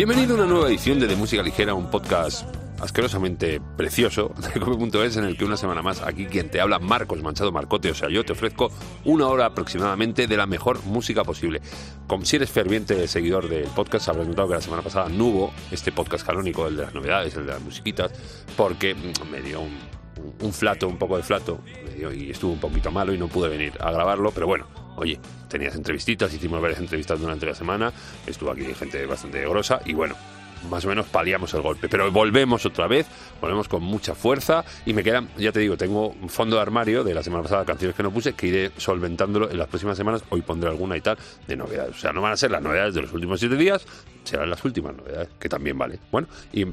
Bienvenido a una nueva edición de De Música Ligera, un podcast asquerosamente precioso de Come.es en el que una semana más aquí quien te habla, Marcos Manchado Marcote, o sea, yo te ofrezco una hora aproximadamente de la mejor música posible. Como si eres ferviente seguidor del podcast, habrás notado que la semana pasada no hubo este podcast canónico, el de las novedades, el de las musiquitas, porque me dio un, un flato, un poco de flato, me dio y estuvo un poquito malo y no pude venir a grabarlo, pero bueno, oye, tenías entrevistitas, hicimos varias entrevistas durante la semana, estuvo aquí gente bastante grosa y bueno, más o menos paliamos el golpe. Pero volvemos otra vez, volvemos con mucha fuerza y me quedan, ya te digo, tengo un fondo de armario de la semana pasada, canciones que no puse, que iré solventándolo en las próximas semanas. Hoy pondré alguna y tal de novedades. O sea, no van a ser las novedades de los últimos siete días, serán las últimas novedades, que también vale. Bueno, y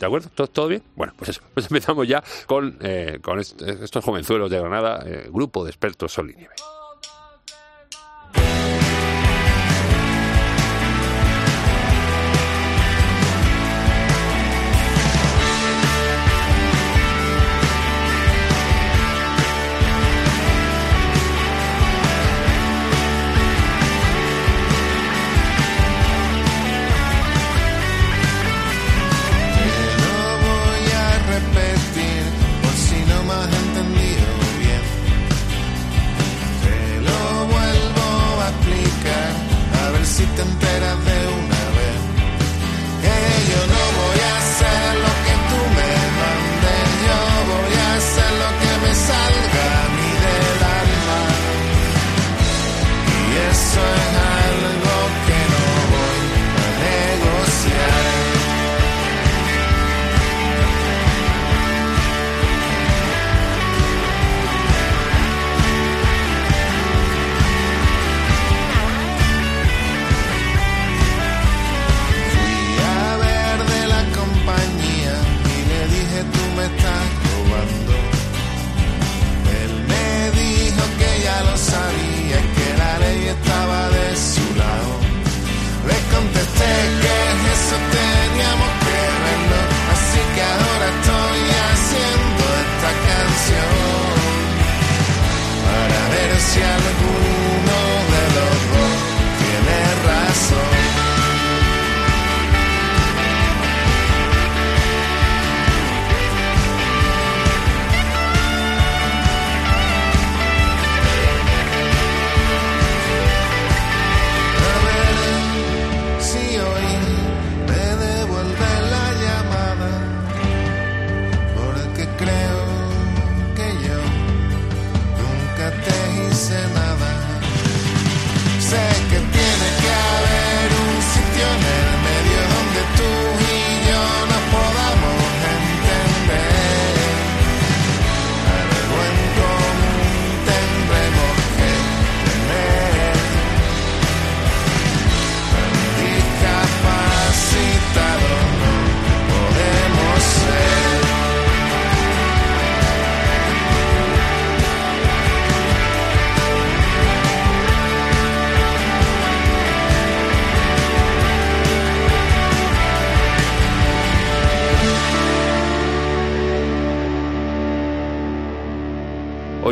¿De acuerdo? ¿Todo, bien? Bueno, pues eso. Pues empezamos ya con, eh, con estos jovenzuelos de Granada, eh, grupo de expertos Sol y Nieve.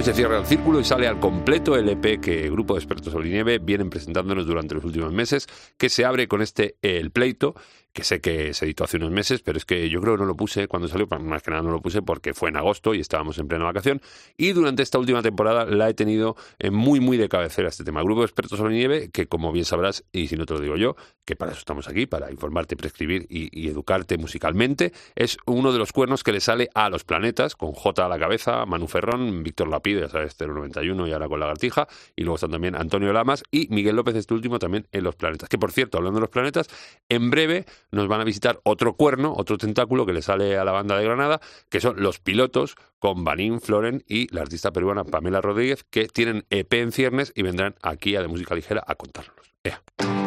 Se cierra el círculo y sale al completo el EP que Grupo de Expertos Nieve vienen presentándonos durante los últimos meses, que se abre con este El Pleito, que sé que se editó hace unos meses, pero es que yo creo que no lo puse cuando salió, más que nada no lo puse porque fue en agosto y estábamos en plena vacación. Y durante esta última temporada la he tenido eh, muy, muy de cabecera este tema. Grupo de expertos sobre nieve, que como bien sabrás, y si no te lo digo yo, que para eso estamos aquí, para informarte, prescribir y, educarte musicalmente, es uno de los cuernos que le sale a los planetas, con J a la cabeza, Manu Ferrón, Víctor Lapide, ya sabes, 091 y ahora con Lagartija, y luego están también Antonio Lamas y Miguel López, este último también en los planetas. Que por cierto, hablando de los planetas, en breve nos van a visitar otro cuerno, otro tentáculo que le sale a la banda de Granada, que son los pilotos con Banín Floren y la artista peruana Pamela Rodríguez, que tienen EP en ciernes y vendrán aquí a De Música Ligera a contárnoslos. dentro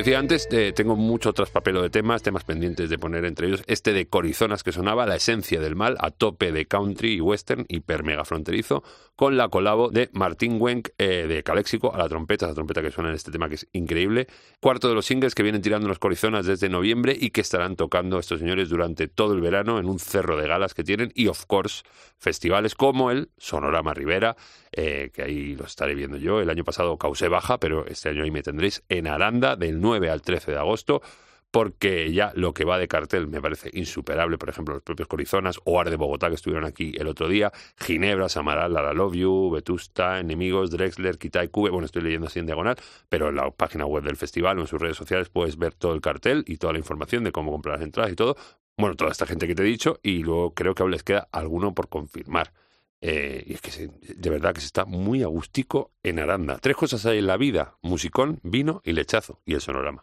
decía antes, eh, tengo mucho traspapelo de temas, temas pendientes de poner entre ellos. Este de Corizonas que sonaba, la esencia del mal, a tope de country y western, hiper mega fronterizo, con la colabo de Martín Wenk eh, de Caléxico a la trompeta, la trompeta que suena en este tema que es increíble. Cuarto de los singles que vienen tirando los Corizonas desde noviembre y que estarán tocando estos señores durante todo el verano en un cerro de galas que tienen y, of course, festivales como el Sonorama Rivera, eh, que ahí lo estaré viendo yo. El año pasado causé baja, pero este año ahí me tendréis en Aranda del 9 al 13 de agosto porque ya lo que va de cartel me parece insuperable, por ejemplo, los propios Corizonas o de Bogotá que estuvieron aquí el otro día, Ginebra, Samaral, La Love You, Vetusta, Enemigos, Drexler, Kitai, Cube, bueno, estoy leyendo así en diagonal, pero en la página web del festival o en sus redes sociales puedes ver todo el cartel y toda la información de cómo comprar las entradas y todo, bueno, toda esta gente que te he dicho y luego creo que aún les queda alguno por confirmar. Eh, y es que de verdad que se está muy agustico en Aranda. Tres cosas hay en la vida: musicón, vino y lechazo. Y el sonorama.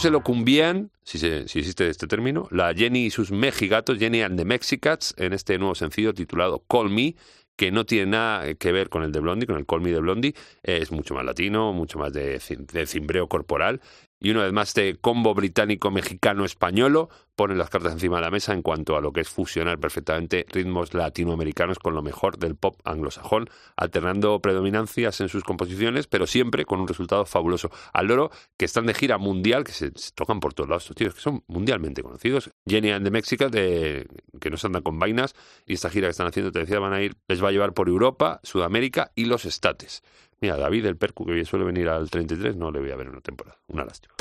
Se lo cumbían, si, se- existe este término, la Jenny y sus mexigatos, Jenny and the Mexicats, en este nuevo sencillo titulado Call Me, que no tiene nada que ver con el de Blondie, con el Call Me de Blondie, es mucho más latino, mucho más de, de cimbreo corporal. Y una vez más, este combo británico-mexicano-españolo pone las cartas encima de la mesa en cuanto a lo que es fusionar perfectamente ritmos latinoamericanos con lo mejor del pop anglosajón, alternando predominancias en sus composiciones, pero siempre con un resultado fabuloso. Al loro, que están de gira mundial, que se, se tocan por todos lados, estos tíos que son mundialmente conocidos. Jenny and the que nos andan con vainas, y esta gira que están haciendo, te decía, van a ir, les va a llevar por Europa, Sudamérica y los Estates. Mira, David, el Percu, que suele venir al 33, no le voy a ver en una temporada. Una lástima.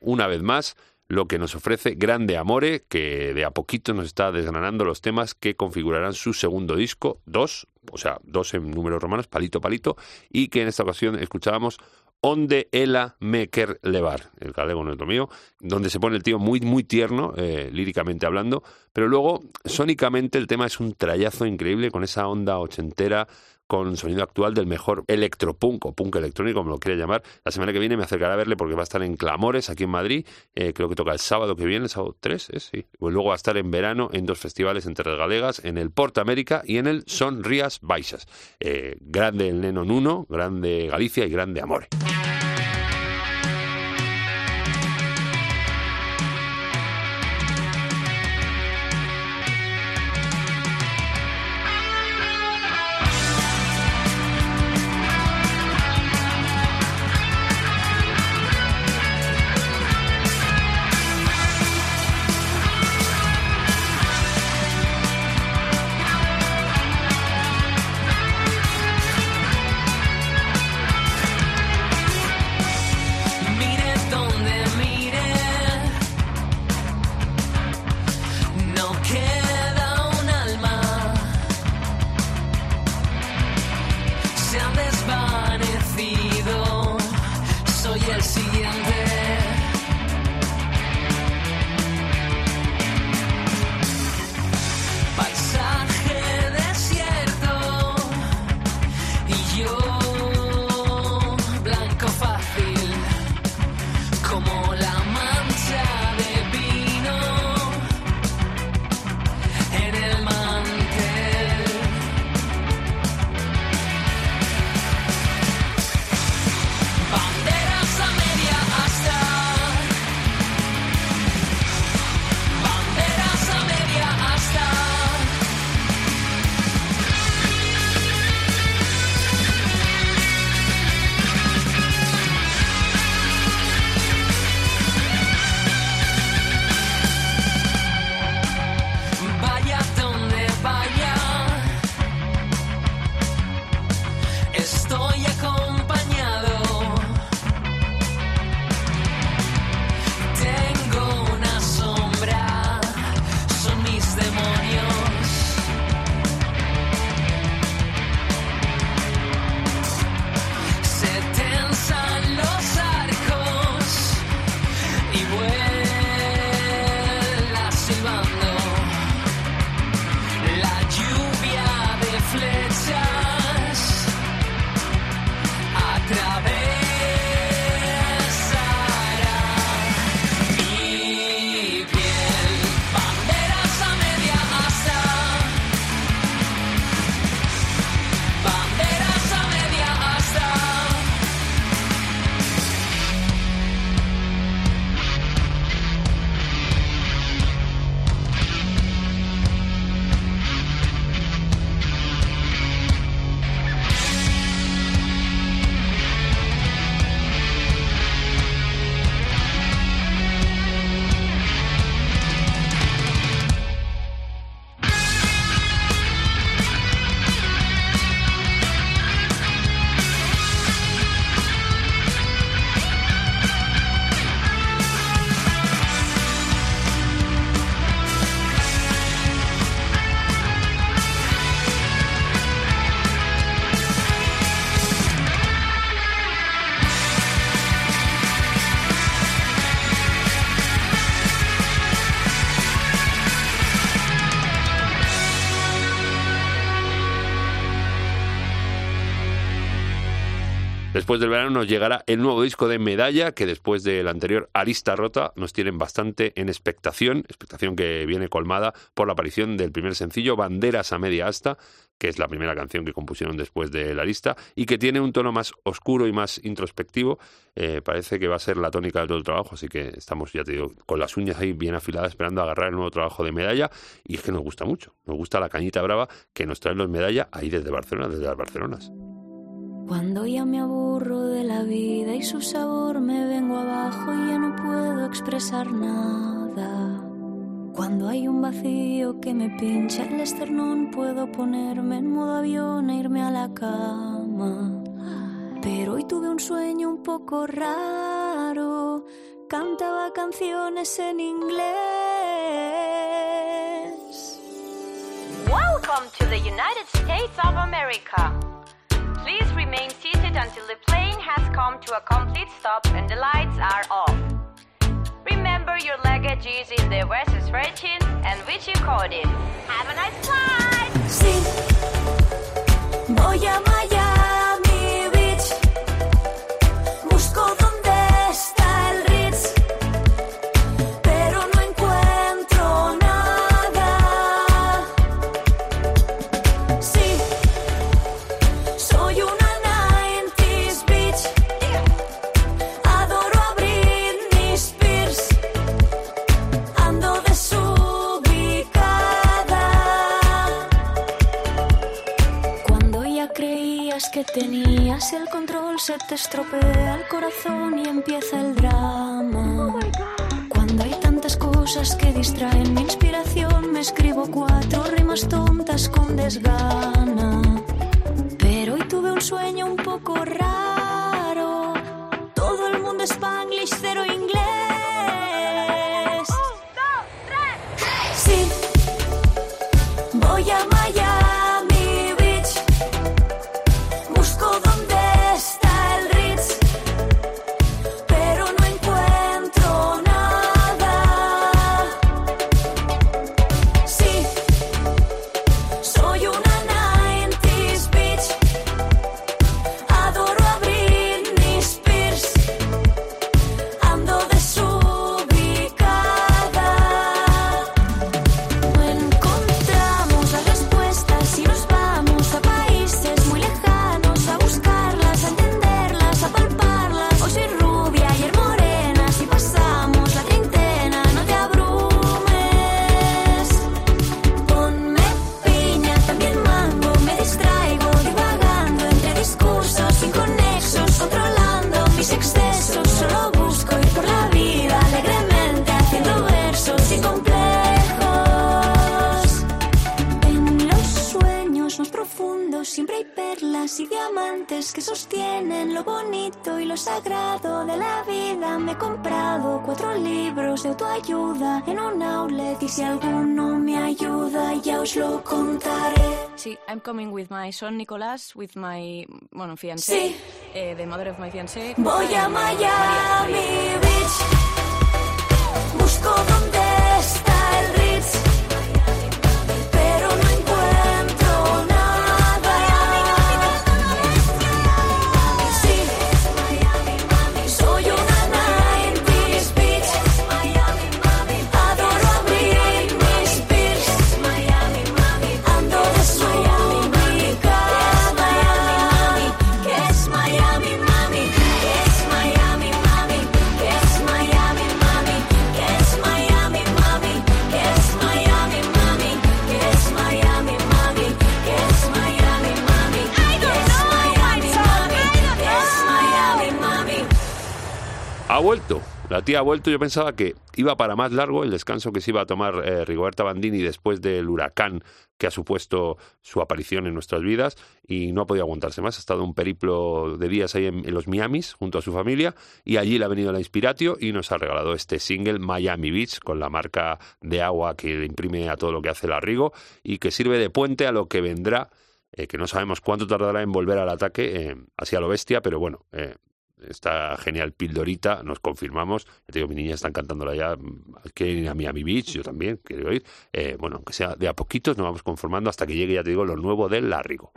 Una vez más, lo que nos ofrece Grande Amore, que de a poquito nos está desgranando los temas que configurarán su segundo disco, dos, o sea, dos en números romanos, palito palito, y que en esta ocasión escuchábamos Onde ela me quer levar, el galego no es lo mío, donde se pone el tío muy, muy tierno, eh, líricamente hablando, pero luego, sónicamente, el tema es un trayazo increíble con esa onda ochentera, con sonido actual del mejor electropunk o punk electrónico, como lo quiera llamar. La semana que viene me acercaré a verle porque va a estar en Clamores, aquí en Madrid. Eh, creo que toca el sábado que viene, el sábado 3, ¿eh? sí. Pues luego va a estar en verano en dos festivales en Terras Galegas, en el Porta América y en el Son Rías Baixas. Eh, grande el Nenon 1, grande Galicia y grande Amore. Después del verano nos llegará el nuevo disco de Medalla, que después del anterior Arista Rota nos tienen bastante en expectación, expectación que viene colmada por la aparición del primer sencillo Banderas a media asta, que es la primera canción que compusieron después de la lista y que tiene un tono más oscuro y más introspectivo. Eh, parece que va a ser la tónica de todo el trabajo, así que estamos, ya te digo, con las uñas ahí bien afiladas esperando agarrar el nuevo trabajo de Medalla y es que nos gusta mucho, nos gusta la cañita brava que nos traen los Medalla ahí desde Barcelona, desde las Barcelonas. Cuando ya me aburro de la vida y su sabor me vengo abajo y ya no puedo expresar nada. Cuando hay un vacío que me pincha el esternón puedo ponerme en modo avión e irme a la cama. Pero hoy tuve un sueño un poco raro cantaba canciones en inglés. Welcome to the United States of America. Seated until the plane has come to a complete stop and the lights are off. Remember your luggage is in the registration and which you coded. Have a nice flight! Sí, voy tenías el control, se te estropea el corazón y empieza el drama. Cuando hay tantas cosas que distraen mi inspiración, me escribo cuatro rimas tontas con desgana. Pero hoy tuve un sueño un poco raro. I'm coming with my son Nicolás, with my, bueno, fiancé, Sí. eh, the mother of my fiancé. Voy a María. Miami Beach. Busco dónde Ha vuelto. La tía ha vuelto. Yo pensaba que iba para más largo el descanso que se iba a tomar eh, Rigoberta Bandini después del huracán que ha supuesto su aparición en nuestras vidas y no ha podido aguantarse más. Ha estado un periplo de días ahí en, los Miamis junto a su familia y allí le ha venido la Inspiratio y nos ha regalado este single Miami Beach con la marca de agua que le imprime a todo lo que hace la Rigo y que sirve de puente a lo que vendrá eh, que no sabemos cuánto tardará en volver al ataque, eh, así a lo bestia, pero bueno, eh, está genial Pildorita, nos confirmamos. Ya te digo, mi niña están cantándola ya, quieren ir a Miami Beach, yo también quiero ir. Eh, bueno, aunque sea de a poquitos, nos vamos conformando hasta que llegue, ya te digo, lo nuevo del Larrigo.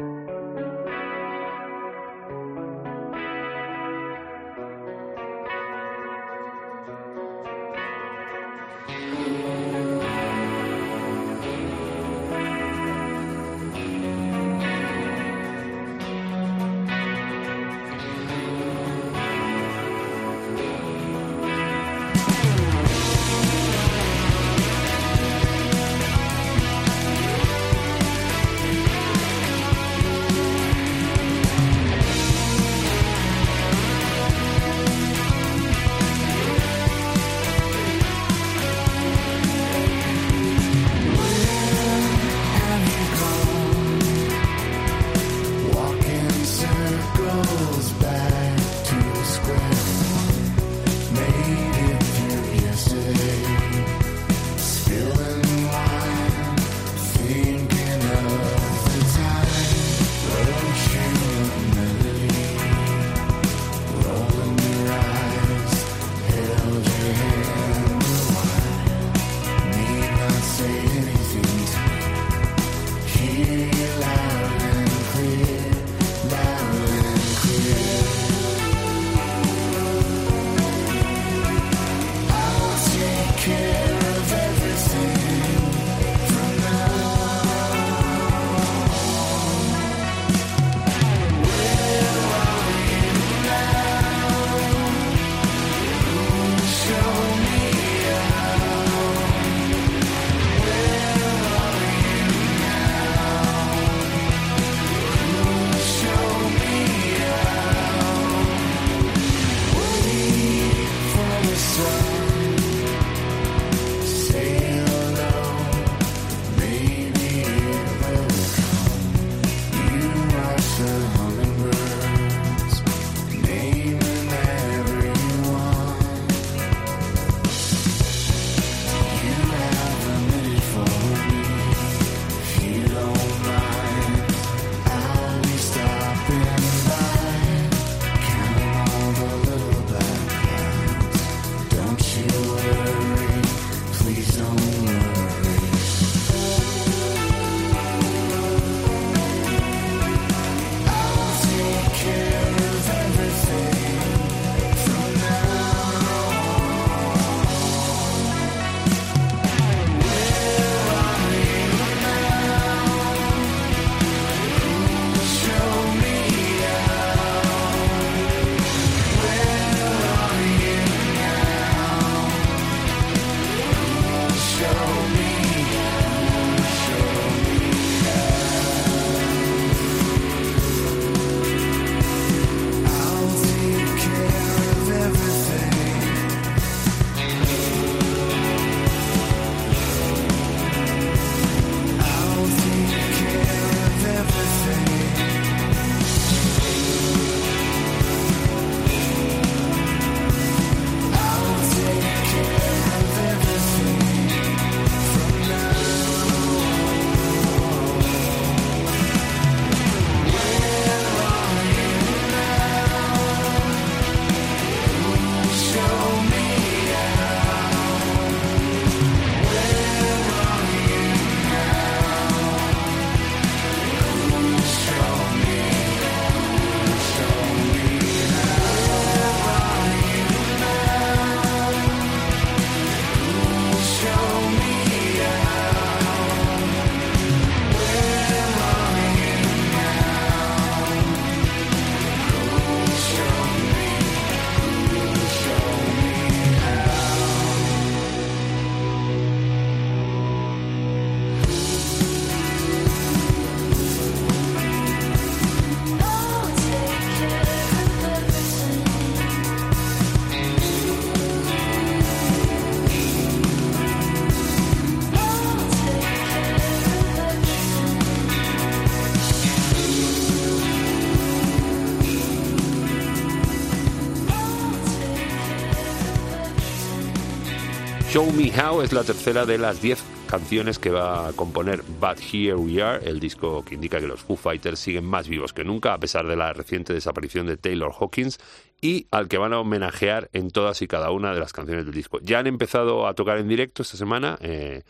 Show Me How es la tercera de las 10 canciones que va a componer But Here We Are, el disco que indica que los Foo Fighters siguen más vivos que nunca a pesar de la reciente desaparición de Taylor Hawkins y al que van a homenajear en todas y cada una de las canciones del disco. Ya han empezado a tocar en directo esta semana eh,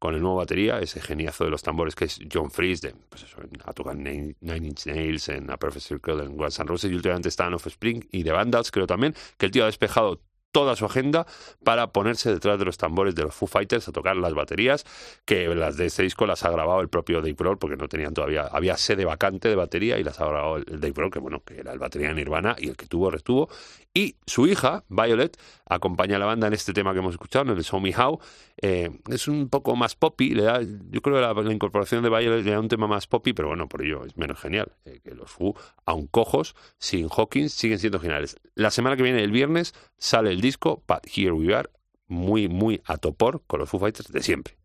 con el nuevo batería, ese geniazo de los tambores que es John Fries, de, pues eso, a tocar Nine, Inch Nails, en A Perfect Circle, en Guns N' y últimamente está en Offspring y de Vandals, creo también, que el tío ha despejado toda su agenda para ponerse detrás de los tambores de los Foo Fighters a tocar las baterías, que las de este disco las ha grabado el propio Dave Grohl, porque no tenían todavía, había sede vacante de batería y las ha grabado el Dave Grohl, que bueno, que era el batería de Nirvana y el que tuvo, retuvo. Y su hija, Violet, acompaña a la banda en este tema que hemos escuchado, en el Show Me How. Eh, es un poco más poppy, le da, yo creo que la, incorporación de Violet le da un tema más poppy, pero bueno, por ello es menos genial. eh, que los Foo, aun cojos, sin Hawkins, siguen siendo geniales. La semana que viene, el viernes, sale el disco, But Here We Are, muy, muy a topor con los Foo Fighters de siempre.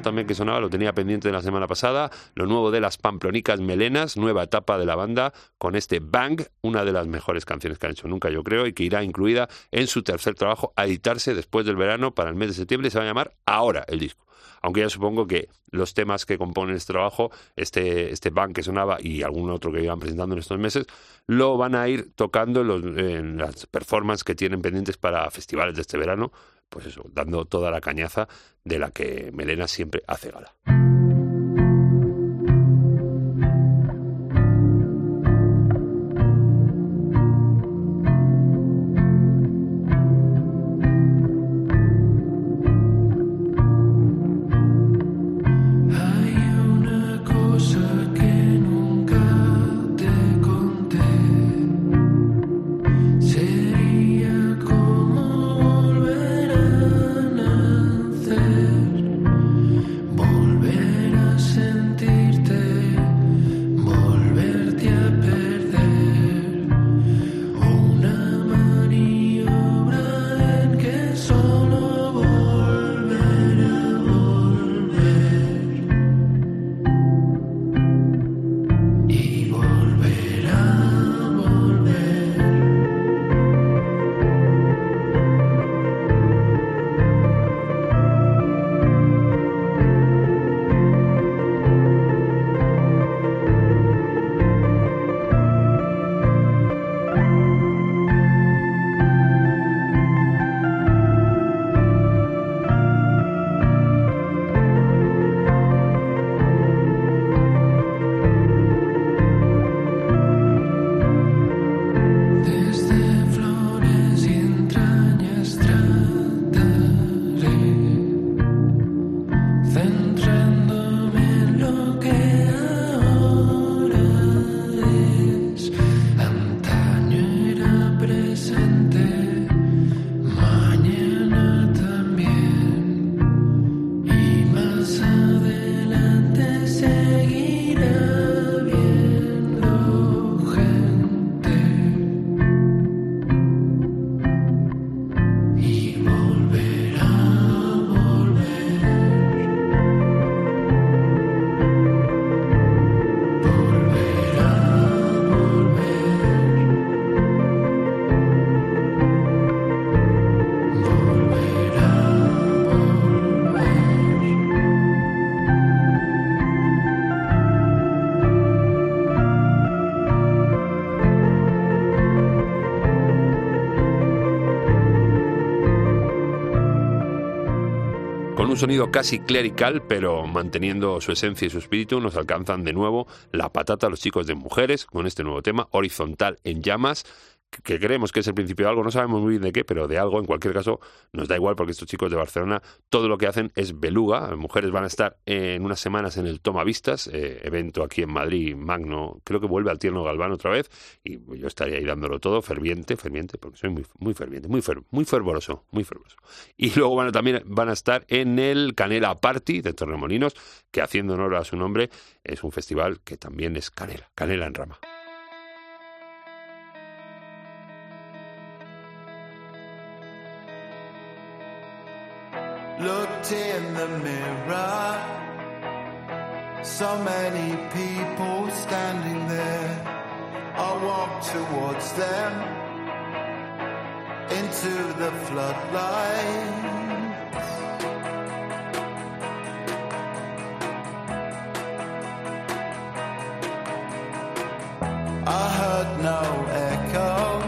También que sonaba lo tenía pendiente de la semana pasada, lo nuevo de las Pamplonicas Melenas, nueva etapa de la banda con este Bang, una de las mejores canciones que han hecho nunca, yo creo, y que irá incluida en su tercer trabajo a editarse después del verano para el mes de septiembre se va a llamar Ahora el disco. Aunque ya supongo que los temas que componen este trabajo, este, este que sonaba y algún otro que iban presentando en estos meses, lo van a ir tocando en las performances que tienen pendientes para festivales de este verano, pues eso, dando toda la cañaza de la que Melena siempre hace gala. Sonido casi clerical, pero manteniendo su esencia y su espíritu, nos alcanzan de nuevo la patata los chicos de mujeres con este nuevo tema, Horizontal en llamas, que- creemos que es el principio de algo, no sabemos muy bien de qué, pero de algo, en cualquier caso, nos da igual porque estos chicos de Barcelona todo lo que hacen es beluga. Las mujeres van a estar en unas semanas en el Toma Vistas, eh, evento aquí en Madrid, magno, creo que vuelve al Tierno Galván otra vez, y yo estaría ahí dándolo todo, ferviente, ferviente, porque soy muy, muy ferviente, muy, fer- muy fervoroso, muy fervoroso. Y luego van también van a estar en el Canela Party de Torremolinos, que haciendo honor a su nombre, es un festival que también es canela, canela en rama. Looked in the mirror. So many people standing there. I walked towards them into the floodlight. I heard no echo.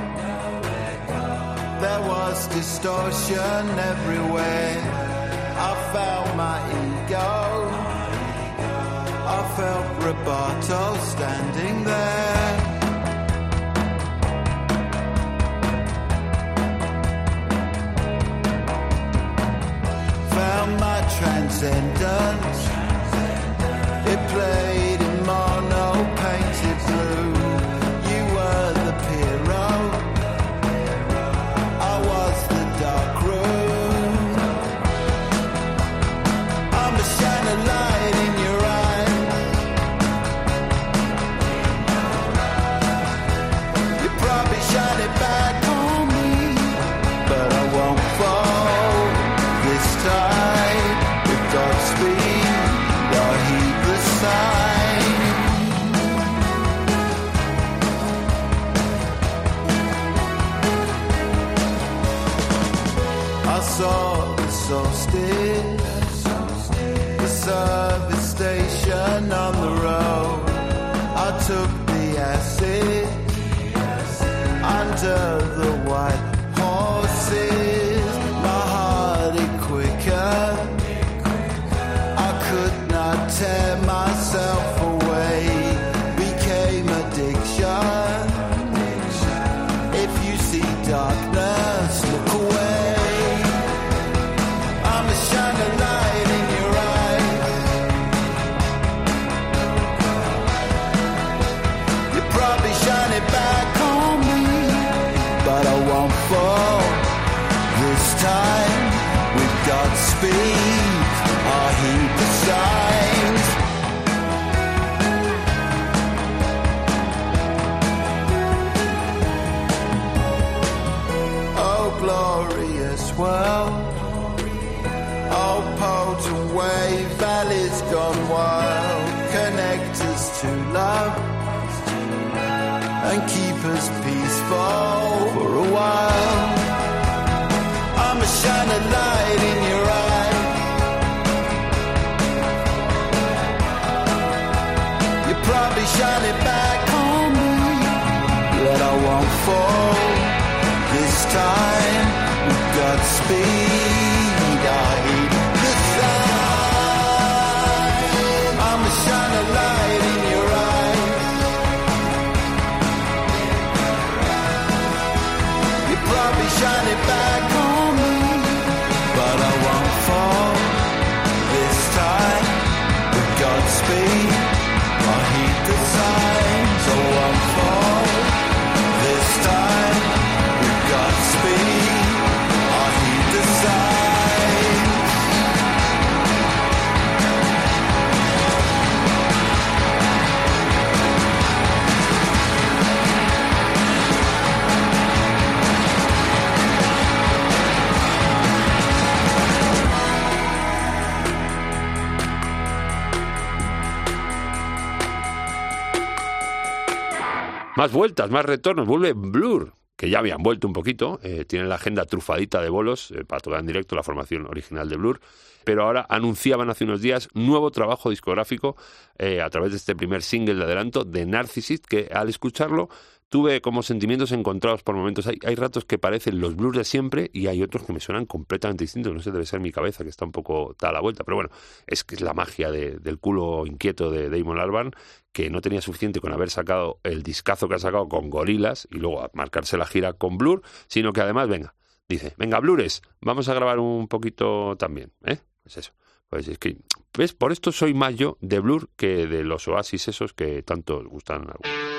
There was distortion everywhere. I felt my ego. I felt Roberto standing there. Found my transcendence. It played peaceful for a while. Más vueltas, más retornos. Vuelve Blur, que ya habían vuelto un poquito. Eh, tienen la agenda trufadita de bolos eh, para tocar en directo la formación original de Blur. Pero ahora anunciaban hace unos días nuevo trabajo discográfico eh, a través de este primer single de adelanto de Narcissist, que al escucharlo tuve como sentimientos encontrados por momentos. Hay, hay ratos que parecen los blues de siempre y hay otros que me suenan completamente distintos. No sé, debe ser mi cabeza que está un poco tal a la vuelta. Pero bueno, es que es la magia de- del culo inquieto de Damon Albarn, que no tenía suficiente con haber sacado el discazo que ha sacado con Gorilas y luego marcarse la gira con Blur, sino que además, venga, dice, venga, Blures, vamos a grabar un poquito también, ¿eh? Pues eso. Pues es que, ¿ves? Por esto soy más yo de Blur que de los oasis esos que tanto gustan algunos.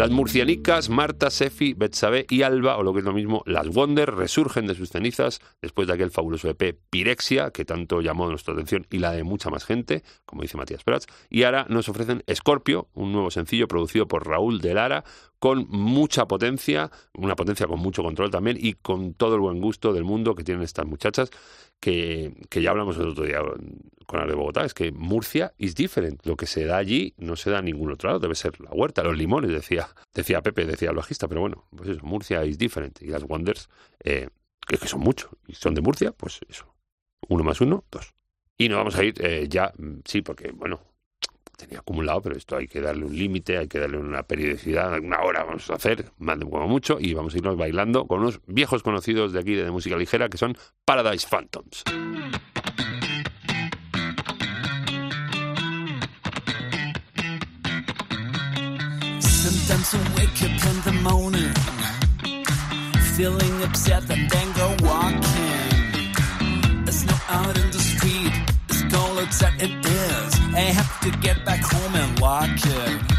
Las murcianicas Marta, Sefi, Betsabe y Alba, o lo que es lo mismo, las Wonder, resurgen de sus cenizas después de aquel fabuloso EP Pirexia, que tanto llamó nuestra atención y la de mucha más gente, como dice Matías Prats. Y ahora nos ofrecen Scorpio, un nuevo sencillo producido por Raúl de Lara, con mucha potencia, una potencia con mucho control también y con todo el buen gusto del mundo que tienen estas muchachas que, que ya hablamos el otro día con la de Bogotá, es que Murcia is different. Lo que se da allí no se da en ningún otro lado, debe ser la huerta, los limones, decía, decía Pepe, decía el bajista, pero bueno, pues eso, Murcia is different. Y las Wonders, eh, que, que son muchos, y son de Murcia, pues eso, uno más uno, dos. Y nos vamos a ir eh, ya, mm, sí, porque bueno, tenía acumulado, pero esto hay que darle un límite, hay que darle una periodicidad, una hora vamos a hacer, más de como mucho, y vamos a irnos bailando con unos viejos conocidos de aquí de música ligera que son Paradise Phantoms. I have to get back home and lock it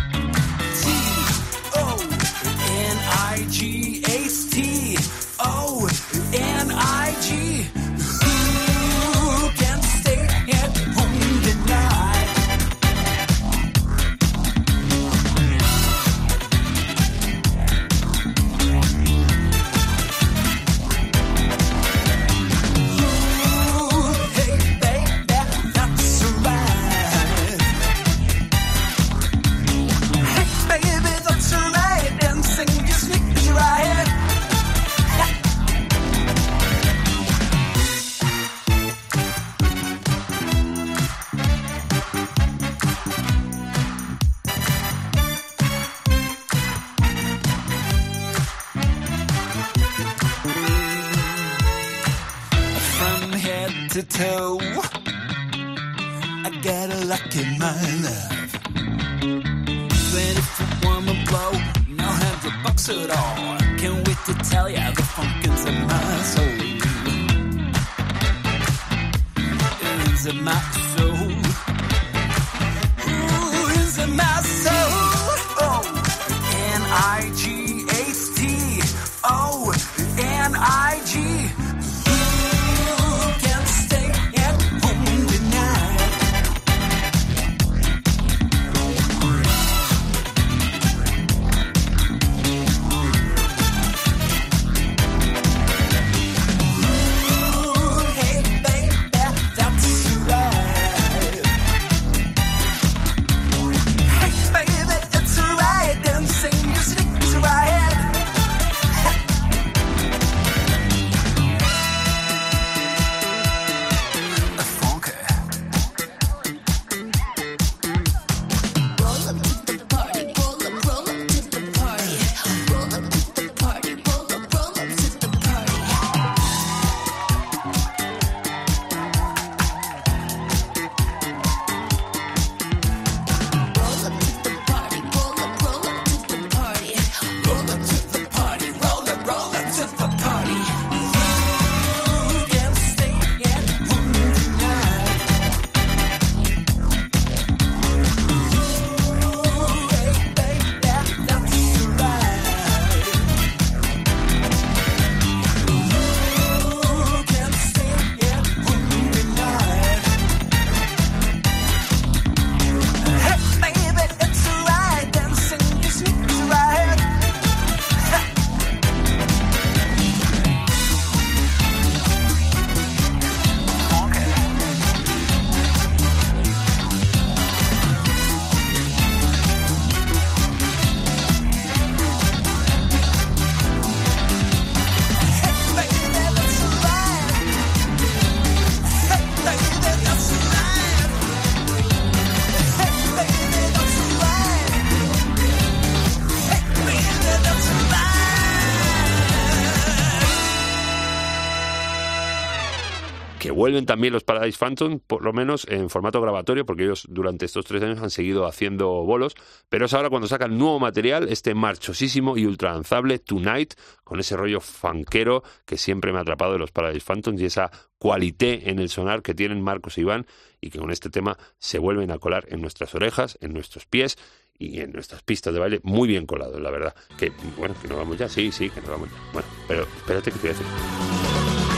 vuelven también los Paradise Phantom, por lo menos en formato grabatorio, porque ellos durante estos tres años han seguido haciendo bolos, pero es ahora cuando sacan nuevo material, este marchosísimo y ultradanzable Tonight, con ese rollo fanquero que siempre me ha atrapado de los Paradise Phantoms y esa cualité en el sonar que tienen Marcos e Iván y que con este tema se vuelven a colar en nuestras orejas, en nuestros pies y en nuestras pistas de baile muy bien colados, la verdad. Que, bueno, que nos vamos ya, sí, sí, que nos vamos ya. Bueno, pero espérate que te voy a decir.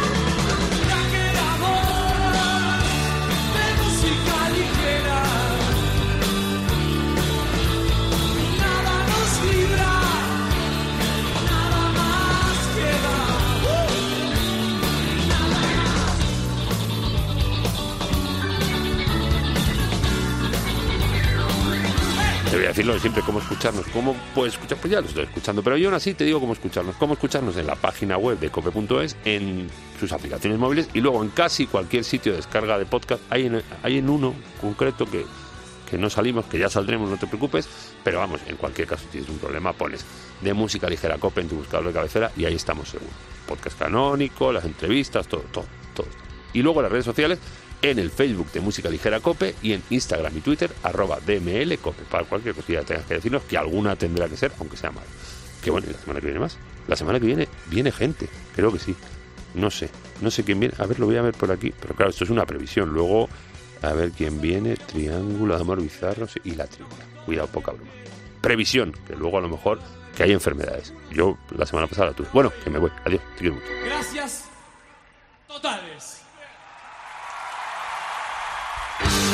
Decirlo de siempre, cómo escucharnos. ¿Cómo puedes escuchar? Pues ya lo estoy escuchando. Pero yo aún así te digo cómo escucharnos. Cómo escucharnos en la página web de cope.es, en sus aplicaciones móviles y luego en casi cualquier sitio de descarga de podcast. Hay en, hay en uno concreto que, que no salimos, que ya saldremos, no te preocupes. Pero vamos, en cualquier caso, si tienes un problema, pones de música ligera cope en tu buscador de cabecera y ahí estamos seguro. Podcast canónico, las entrevistas, todo, todo, todo. Y luego las redes sociales en el Facebook de Música Ligera Cope y en Instagram y Twitter, arroba DML Cope, para cualquier cosilla tengas que decirnos, que alguna tendrá que ser, aunque sea mal. Que bueno, y la semana que viene más. La semana que viene viene gente, creo que sí. No sé, no sé quién viene. A ver, lo voy a ver por aquí. Pero claro, esto es una previsión. Luego, a ver quién viene. Triángulo de Amor y la tribuna. Cuidado, poca broma. Previsión, que luego a lo mejor que hay enfermedades. Yo la semana pasada tuve. Bueno, que me voy. Adiós. Te quiero. Gracias totales. Thank you.